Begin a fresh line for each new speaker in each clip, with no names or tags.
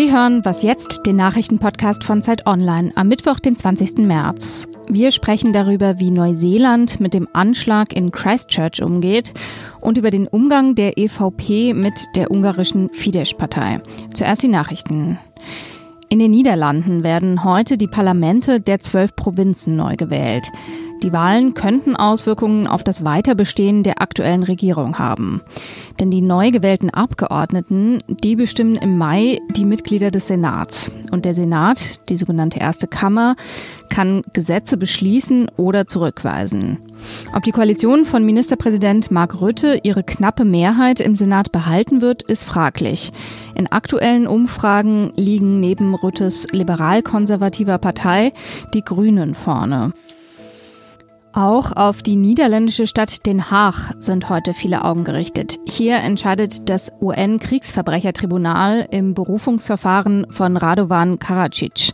Sie hören Was jetzt, den Nachrichtenpodcast von Zeit Online am Mittwoch, den 20. März. Wir sprechen darüber, wie Neuseeland mit dem Anschlag in Christchurch umgeht und über den Umgang der EVP mit der ungarischen Fidesz-Partei. Zuerst die Nachrichten. In den Niederlanden werden heute die Parlamente der zwölf Provinzen neu gewählt. Die Wahlen könnten Auswirkungen auf das Weiterbestehen der aktuellen Regierung haben. Denn die neu gewählten Abgeordneten, die bestimmen im Mai die Mitglieder des Senats. Und der Senat, die sogenannte erste Kammer, kann Gesetze beschließen oder zurückweisen. Ob die Koalition von Ministerpräsident Mark Rütte ihre knappe Mehrheit im Senat behalten wird, ist fraglich. In aktuellen Umfragen liegen neben Rüttes liberal-konservativer Partei die Grünen vorne. Auch auf die niederländische Stadt Den Haag sind heute viele Augen gerichtet. Hier entscheidet das UN-Kriegsverbrechertribunal im Berufungsverfahren von Radovan Karadzic.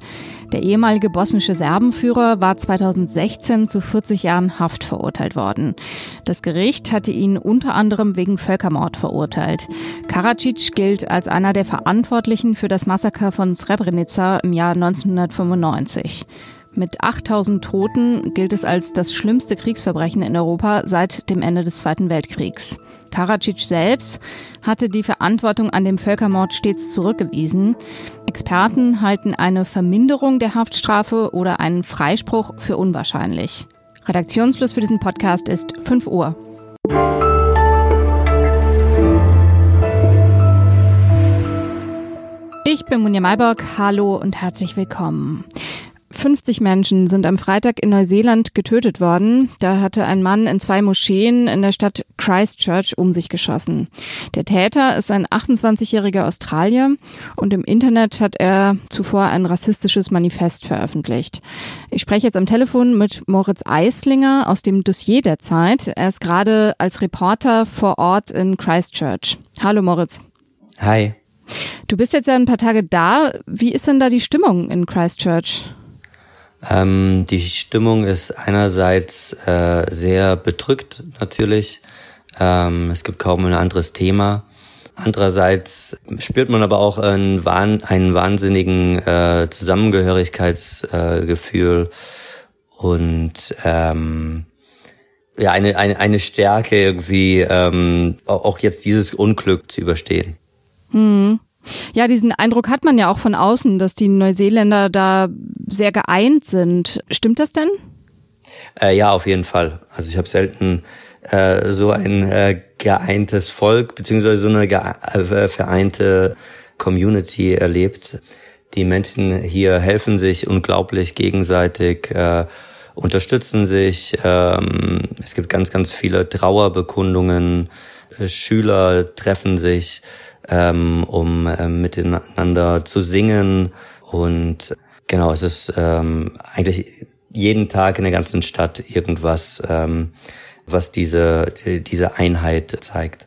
Der ehemalige bosnische Serbenführer war 2016 zu 40 Jahren Haft verurteilt worden. Das Gericht hatte ihn unter anderem wegen Völkermord verurteilt. Karadzic gilt als einer der Verantwortlichen für das Massaker von Srebrenica im Jahr 1995. Mit 8000 Toten gilt es als das schlimmste Kriegsverbrechen in Europa seit dem Ende des Zweiten Weltkriegs. Karadzic selbst hatte die Verantwortung an dem Völkermord stets zurückgewiesen. Experten halten eine Verminderung der Haftstrafe oder einen Freispruch für unwahrscheinlich. Redaktionsschluss für diesen Podcast ist 5 Uhr. Ich bin Munja Mayborg. Hallo und herzlich willkommen. 50 Menschen sind am Freitag in Neuseeland getötet worden. Da hatte ein Mann in zwei Moscheen in der Stadt Christchurch um sich geschossen. Der Täter ist ein 28-jähriger Australier und im Internet hat er zuvor ein rassistisches Manifest veröffentlicht. Ich spreche jetzt am Telefon mit Moritz Eislinger aus dem Dossier der Zeit. Er ist gerade als Reporter vor Ort in Christchurch. Hallo Moritz.
Hi.
Du bist jetzt ja ein paar Tage da. Wie ist denn da die Stimmung in Christchurch?
Ähm, die Stimmung ist einerseits äh, sehr bedrückt natürlich. Ähm, es gibt kaum ein anderes Thema. Andererseits spürt man aber auch einen, wahn einen wahnsinnigen äh, Zusammengehörigkeitsgefühl äh, und ähm, ja eine, eine, eine Stärke irgendwie ähm, auch jetzt dieses Unglück zu überstehen.
Hm. Ja, diesen Eindruck hat man ja auch von außen, dass die Neuseeländer da sehr geeint sind. Stimmt das denn?
Äh, ja, auf jeden Fall. Also ich habe selten äh, so ein äh, geeintes Volk beziehungsweise so eine äh, vereinte Community erlebt. Die Menschen hier helfen sich unglaublich gegenseitig, äh, unterstützen sich. Ähm, es gibt ganz, ganz viele Trauerbekundungen. Äh, Schüler treffen sich ähm, um ähm, miteinander zu singen. Und genau, es ist ähm, eigentlich jeden Tag in der ganzen Stadt irgendwas, ähm, was diese, diese Einheit zeigt.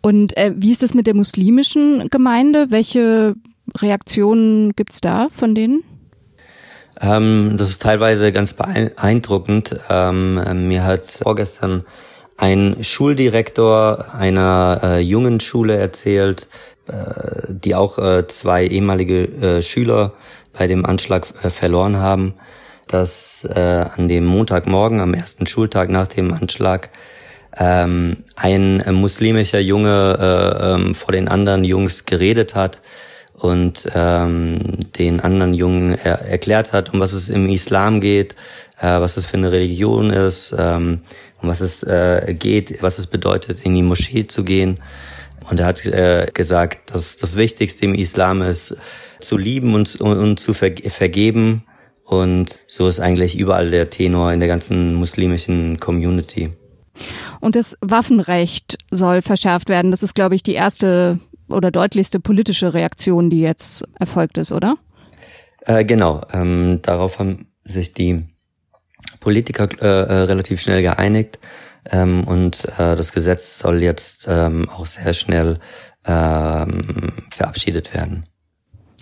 Und äh, wie ist es mit der muslimischen Gemeinde? Welche Reaktionen gibt's da von denen?
Ähm, das ist teilweise ganz beeindruckend. Ähm, mir hat vorgestern ein Schuldirektor einer äh, jungen Schule erzählt, äh, die auch äh, zwei ehemalige äh, Schüler bei dem Anschlag äh, verloren haben, dass äh, an dem Montagmorgen, am ersten Schultag nach dem Anschlag, ähm, ein muslimischer Junge äh, ähm, vor den anderen Jungs geredet hat und ähm, den anderen Jungen er erklärt hat, um was es im Islam geht, was es für eine Religion ist, ähm, um was es äh, geht, was es bedeutet, in die Moschee zu gehen. Und er hat äh, gesagt, dass das Wichtigste im Islam ist, zu lieben und, und, und zu ver vergeben. Und so ist eigentlich überall der Tenor in der ganzen muslimischen Community.
Und das Waffenrecht soll verschärft werden. Das ist, glaube ich, die erste oder deutlichste politische Reaktion, die jetzt erfolgt ist, oder?
Äh, genau. Ähm, darauf haben sich die Politiker äh, äh, relativ schnell geeinigt ähm, und äh, das Gesetz soll jetzt ähm, auch sehr schnell ähm, verabschiedet werden.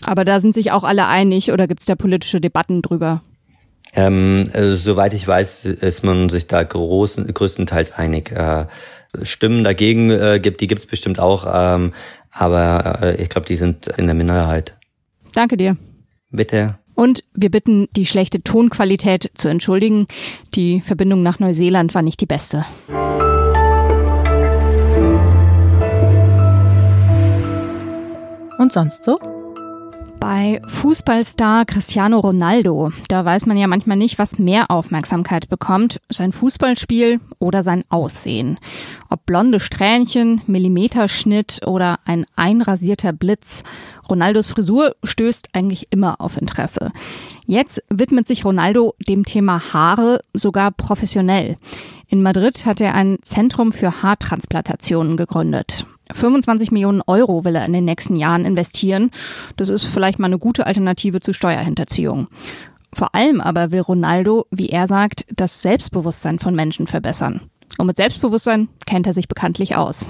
Aber da sind sich auch alle einig oder gibt es da politische Debatten drüber?
Ähm, äh, soweit ich weiß, ist man sich da großen, größtenteils einig. Äh, Stimmen dagegen äh, gibt, die gibt es bestimmt auch. Ähm, aber äh, ich glaube, die sind in der Minderheit.
Danke dir.
Bitte.
Und wir bitten, die schlechte Tonqualität zu entschuldigen. Die Verbindung nach Neuseeland war nicht die beste.
Und sonst so?
Bei Fußballstar Cristiano Ronaldo, da weiß man ja manchmal nicht, was mehr Aufmerksamkeit bekommt, sein Fußballspiel oder sein Aussehen. Ob blonde Strähnchen, Millimeterschnitt oder ein einrasierter Blitz, Ronaldos Frisur stößt eigentlich immer auf Interesse. Jetzt widmet sich Ronaldo dem Thema Haare sogar professionell. In Madrid hat er ein Zentrum für Haartransplantationen gegründet. 25 Millionen Euro will er in den nächsten Jahren investieren. Das ist vielleicht mal eine gute Alternative zu Steuerhinterziehung. Vor allem aber will Ronaldo, wie er sagt, das Selbstbewusstsein von Menschen verbessern. Und mit Selbstbewusstsein kennt er sich bekanntlich aus.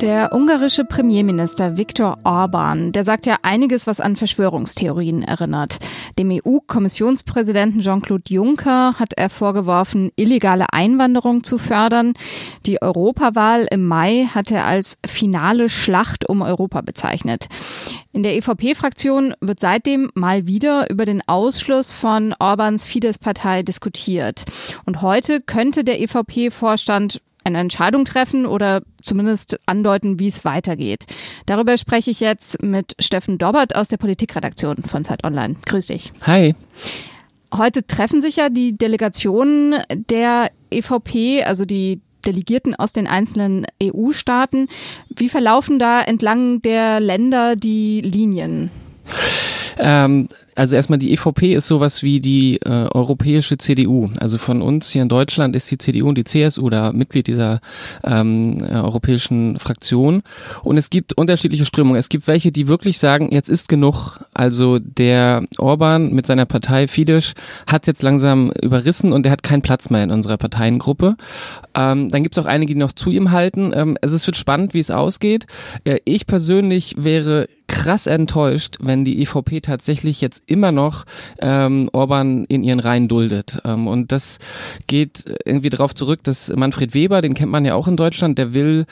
Der ungarische Premierminister Viktor Orban, der sagt ja einiges, was an Verschwörungstheorien erinnert. Dem EU-Kommissionspräsidenten Jean-Claude Juncker hat er vorgeworfen, illegale Einwanderung zu fördern. Die Europawahl im Mai hat er als finale Schlacht um Europa bezeichnet. In der EVP-Fraktion wird seitdem mal wieder über den Ausschluss von Orbans Fidesz-Partei diskutiert. Und heute könnte der EVP-Vorstand eine Entscheidung treffen oder zumindest andeuten, wie es weitergeht. Darüber spreche ich jetzt mit Steffen Dobbert aus der Politikredaktion von Zeit Online. Grüß dich.
Hi.
Heute treffen sich ja die Delegationen der EVP, also die Delegierten aus den einzelnen EU-Staaten. Wie verlaufen da entlang der Länder die Linien?
Ähm, also erstmal die EVP ist sowas wie die äh, europäische CDU. Also von uns hier in Deutschland ist die CDU und die CSU da Mitglied dieser ähm, äh, europäischen Fraktion. Und es gibt unterschiedliche Strömungen. Es gibt welche, die wirklich sagen, jetzt ist genug. Also der Orban mit seiner Partei Fidesz hat jetzt langsam überrissen und er hat keinen Platz mehr in unserer Parteiengruppe. Ähm, dann gibt es auch einige, die noch zu ihm halten. Ähm, also es wird spannend, wie es ausgeht. Äh, ich persönlich wäre krass enttäuscht, wenn die EVP tatsächlich jetzt immer noch ähm, Orban in ihren Reihen duldet. Ähm, und das geht irgendwie darauf zurück, dass Manfred Weber, den kennt man ja auch in Deutschland, der will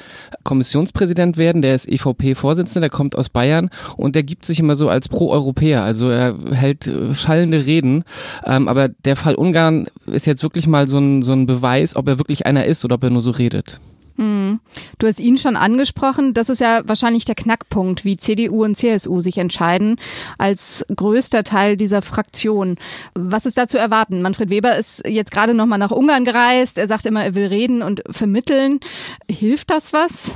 Kommissionspräsident werden, der ist EVP-Vorsitzender, der kommt aus Bayern und der gibt sich immer so als Pro-Europäer. Also er hält äh, schallende Reden. Ähm, aber der Fall Ungarn ist jetzt wirklich mal so ein, so ein Beweis, ob er wirklich einer ist oder ob er nur so redet.
Hm. Du hast ihn schon angesprochen. Das ist ja wahrscheinlich der Knackpunkt, wie CDU und CSU sich entscheiden als größter Teil dieser Fraktion. Was ist da zu erwarten? Manfred Weber ist jetzt gerade noch mal nach Ungarn gereist. Er sagt immer, er will reden und vermitteln. Hilft das was?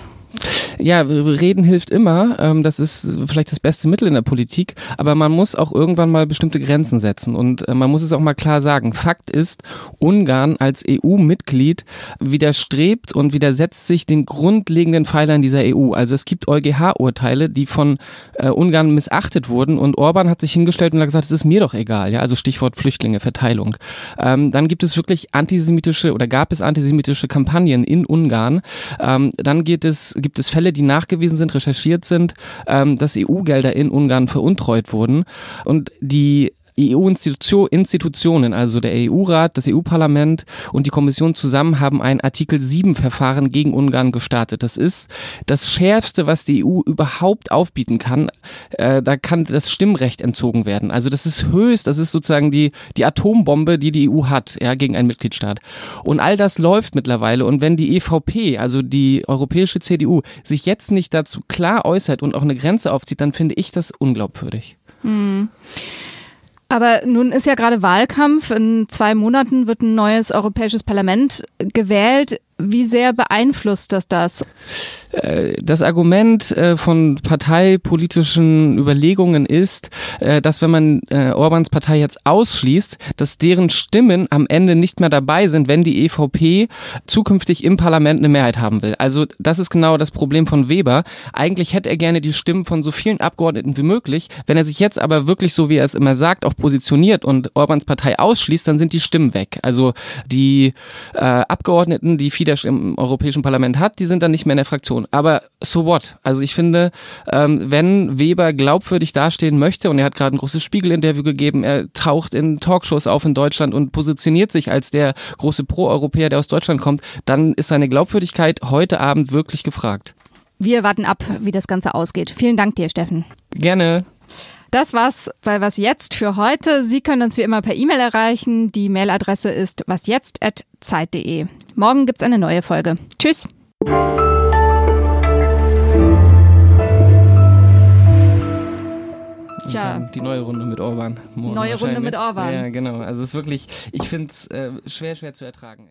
Ja, reden hilft immer. Ähm, das ist vielleicht das beste Mittel in der Politik. Aber man muss auch irgendwann mal bestimmte Grenzen setzen. Und äh, man muss es auch mal klar sagen. Fakt ist, Ungarn als EU-Mitglied widerstrebt und widersetzt sich den grundlegenden Pfeilern dieser EU. Also es gibt EuGH-Urteile, die von äh, Ungarn missachtet wurden. Und Orban hat sich hingestellt und hat gesagt, es ist mir doch egal. Ja, also Stichwort Flüchtlinge, Verteilung. Ähm, dann gibt es wirklich antisemitische oder gab es antisemitische Kampagnen in Ungarn. Ähm, dann geht es gibt es Fälle, die nachgewiesen sind, recherchiert sind, ähm, dass EU-Gelder in Ungarn veruntreut wurden. Und die EU-Institutionen, also der EU-Rat, das EU-Parlament und die Kommission zusammen haben ein Artikel 7-Verfahren gegen Ungarn gestartet. Das ist das Schärfste, was die EU überhaupt aufbieten kann. Äh, da kann das Stimmrecht entzogen werden. Also das ist höchst, das ist sozusagen die, die Atombombe, die die EU hat, ja, gegen einen Mitgliedstaat. Und all das läuft mittlerweile. Und wenn die EVP, also die europäische CDU, sich jetzt nicht dazu klar äußert und auch eine Grenze aufzieht, dann finde ich das unglaubwürdig.
Hm. Aber nun ist ja gerade Wahlkampf. In zwei Monaten wird ein neues Europäisches Parlament gewählt. Wie sehr beeinflusst das das?
Äh, das Argument äh, von parteipolitischen Überlegungen ist, äh, dass wenn man Orbans Partei jetzt ausschließt, dass deren Stimmen am Ende nicht mehr dabei sind, wenn die EVP zukünftig im Parlament eine Mehrheit haben will. Also das ist genau das Problem von Weber. Eigentlich hätte er gerne die Stimmen von so vielen Abgeordneten wie möglich. Wenn er sich jetzt aber wirklich so, wie er es immer sagt, auch positioniert und Orbans Partei ausschließt, dann sind die Stimmen weg. Also die äh, Abgeordneten, die Fidesz der im Europäischen Parlament hat, die sind dann nicht mehr in der Fraktion. Aber so what? Also ich finde, ähm, wenn Weber glaubwürdig dastehen möchte, und er hat gerade ein großes Spiegel-Interview gegeben, er taucht in Talkshows auf in Deutschland und positioniert sich als der große Pro-Europäer, der aus Deutschland kommt, dann ist seine Glaubwürdigkeit heute Abend wirklich gefragt.
Wir warten ab, wie das Ganze ausgeht. Vielen Dank dir, Steffen.
Gerne.
Das war's bei Was Jetzt für heute. Sie können uns wie immer per E-Mail erreichen. Die Mailadresse ist wasjetzt.zeit.de. Morgen gibt's eine neue Folge. Tschüss.
Tja. Die neue Runde mit Orban.
Neue Runde mit Orban.
Ja, genau. Also es ist wirklich, ich finde es äh, schwer, schwer zu ertragen.